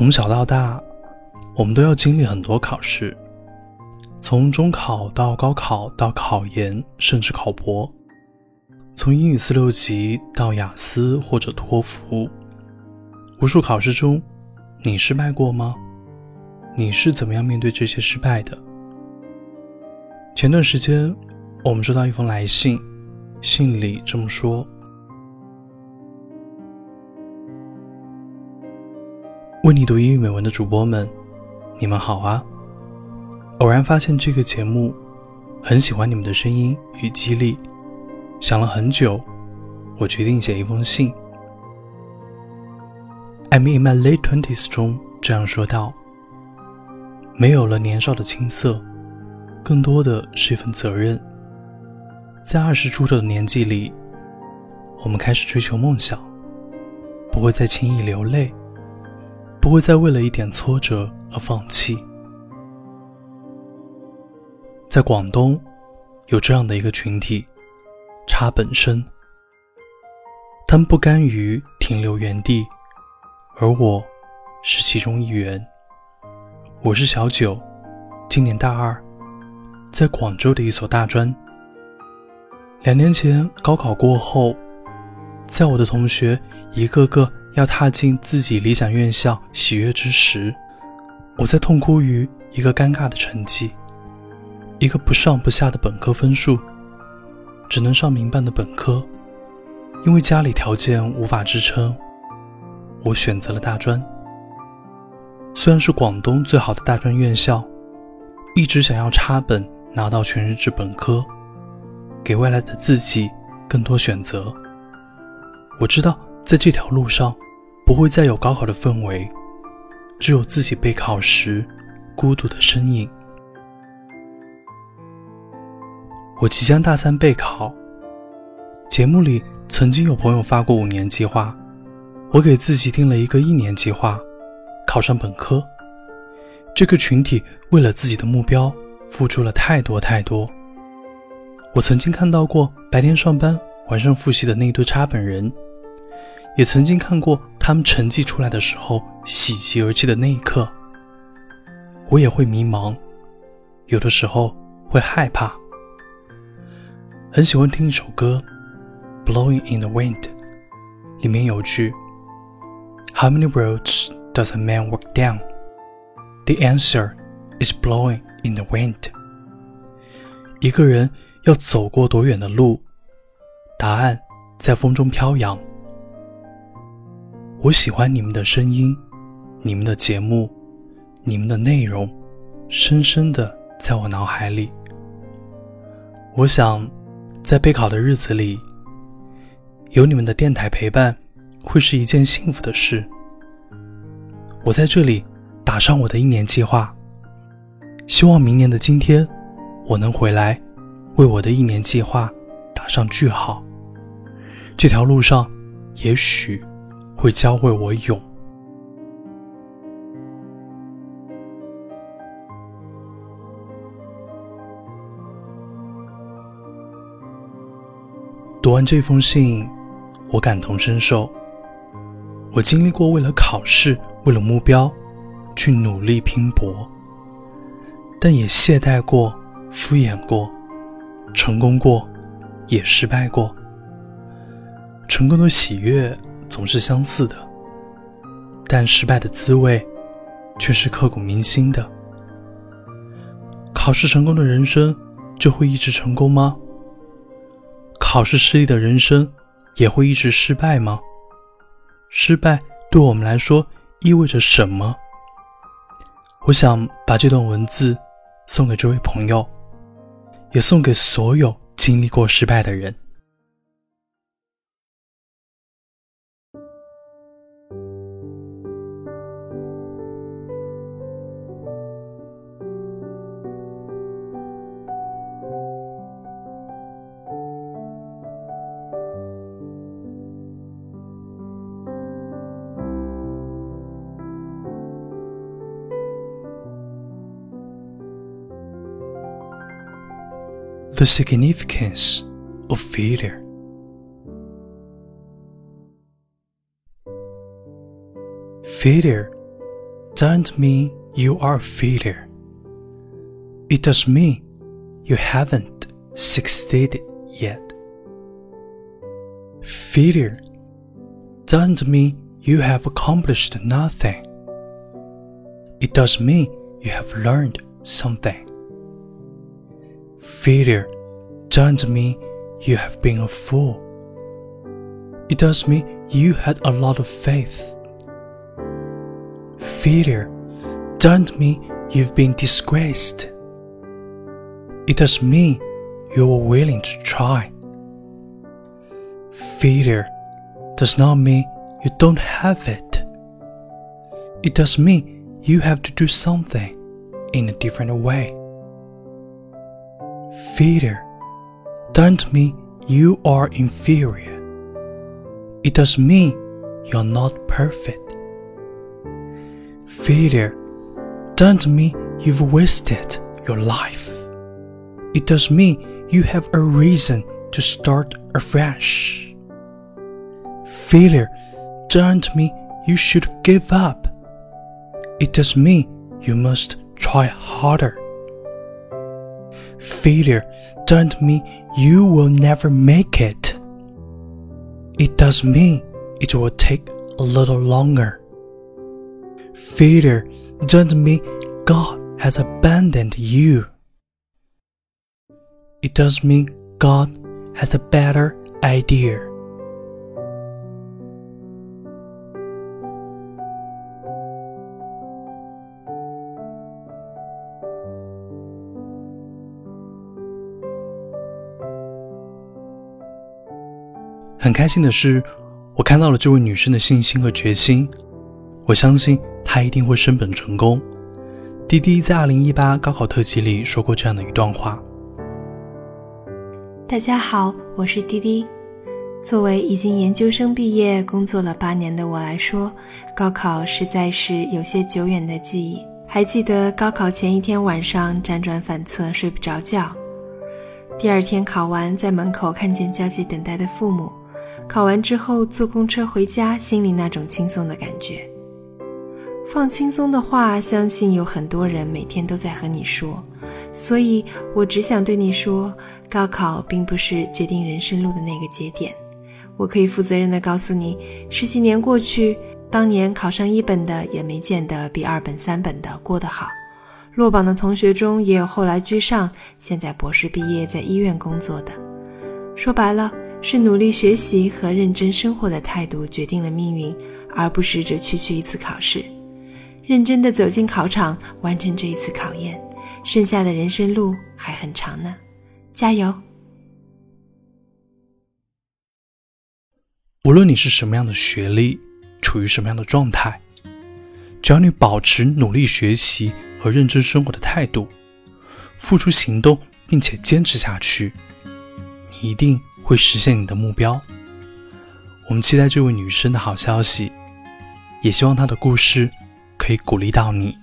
从小到大，我们都要经历很多考试，从中考到高考到考研，甚至考博；从英语四六级到雅思或者托福，无数考试中，你失败过吗？你是怎么样面对这些失败的？前段时间，我们收到一封来信，信里这么说。为你读英语美文的主播们，你们好啊！偶然发现这个节目，很喜欢你们的声音与激励，想了很久，我决定写一封信。I'm in my late twenties 中这样说道：“没有了年少的青涩，更多的是一份责任。在二十出头的年纪里，我们开始追求梦想，不会再轻易流泪。”不会再为了一点挫折而放弃。在广东，有这样的一个群体——差本生。他们不甘于停留原地，而我是其中一员。我是小九，今年大二，在广州的一所大专。两年前高考过后，在我的同学一个个。要踏进自己理想院校喜悦之时，我在痛哭于一个尴尬的成绩，一个不上不下的本科分数，只能上民办的本科，因为家里条件无法支撑，我选择了大专。虽然是广东最好的大专院校，一直想要插本拿到全日制本科，给未来的自己更多选择。我知道。在这条路上，不会再有高考的氛围，只有自己备考时孤独的身影。我即将大三备考，节目里曾经有朋友发过五年计划，我给自己定了一个一年计划，考上本科。这个群体为了自己的目标付出了太多太多。我曾经看到过白天上班、晚上复习的那对差本人。也曾经看过他们成绩出来的时候喜极而泣的那一刻，我也会迷茫，有的时候会害怕。很喜欢听一首歌《Blowing in the Wind》，里面有句：“How many roads does a man walk down? The answer is blowing in the wind。”一个人要走过多远的路？答案在风中飘扬。我喜欢你们的声音，你们的节目，你们的内容，深深的在我脑海里。我想，在备考的日子里，有你们的电台陪伴，会是一件幸福的事。我在这里打上我的一年计划，希望明年的今天，我能回来，为我的一年计划打上句号。这条路上，也许。会教会我勇。读完这封信，我感同身受。我经历过为了考试、为了目标去努力拼搏，但也懈怠过、敷衍过，成功过，也失败过。成功的喜悦。总是相似的，但失败的滋味却是刻骨铭心的。考试成功的人生就会一直成功吗？考试失利的人生也会一直失败吗？失败对我们来说意味着什么？我想把这段文字送给这位朋友，也送给所有经历过失败的人。The significance of failure. Failure doesn't mean you are a failure. It does mean you haven't succeeded yet. Failure doesn't mean you have accomplished nothing. It does mean you have learned something. Failure doesn't mean you have been a fool. It does mean you had a lot of faith. Failure doesn't mean you've been disgraced. It does mean you were willing to try. Failure does not mean you don't have it. It does mean you have to do something in a different way. Failure doesn't mean you are inferior. It does mean you're not perfect. Failure doesn't mean you've wasted your life. It does mean you have a reason to start afresh. Failure doesn't mean you should give up. It does mean you must try harder. Failure doesn't mean you will never make it. It does mean it will take a little longer. Failure doesn't mean God has abandoned you. It does mean God has a better idea. 很开心的是，我看到了这位女生的信心和决心。我相信她一定会升本成功。滴滴在二零一八高考特辑里说过这样的一段话：大家好，我是滴滴。作为已经研究生毕业、工作了八年的我来说，高考实在是有些久远的记忆。还记得高考前一天晚上辗转反侧睡不着觉，第二天考完在门口看见焦急等待的父母。考完之后坐公车回家，心里那种轻松的感觉。放轻松的话，相信有很多人每天都在和你说。所以我只想对你说，高考并不是决定人生路的那个节点。我可以负责任的告诉你，十几年过去，当年考上一本的也没见得比二本、三本的过得好。落榜的同学中也有后来居上，现在博士毕业在医院工作的。说白了。是努力学习和认真生活的态度决定了命运，而不是这区区一次考试。认真的走进考场，完成这一次考验，剩下的人生路还很长呢，加油！无论你是什么样的学历，处于什么样的状态，只要你保持努力学习和认真生活的态度，付出行动，并且坚持下去，你一定。会实现你的目标。我们期待这位女生的好消息，也希望她的故事可以鼓励到你。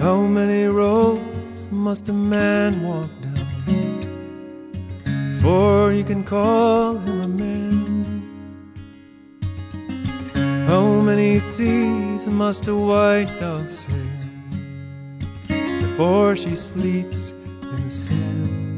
How many roads must a man walk down before you can call him a man? How many seas must a white dove sail before she sleeps in the sand?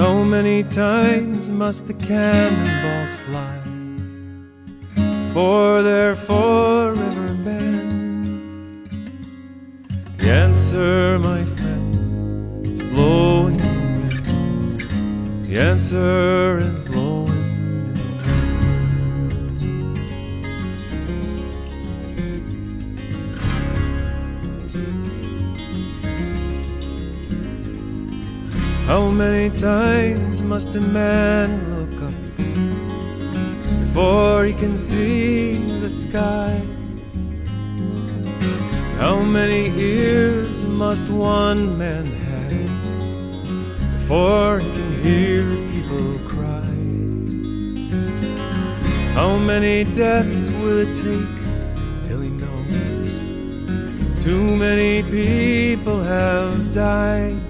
How many times must the cannonballs fly before they're forever banned? The answer, my friend, is blowing in wind. The answer is How many times must a man look up before he can see the sky? How many ears must one man have before he can hear people cry? How many deaths will it take till he knows too many people have died?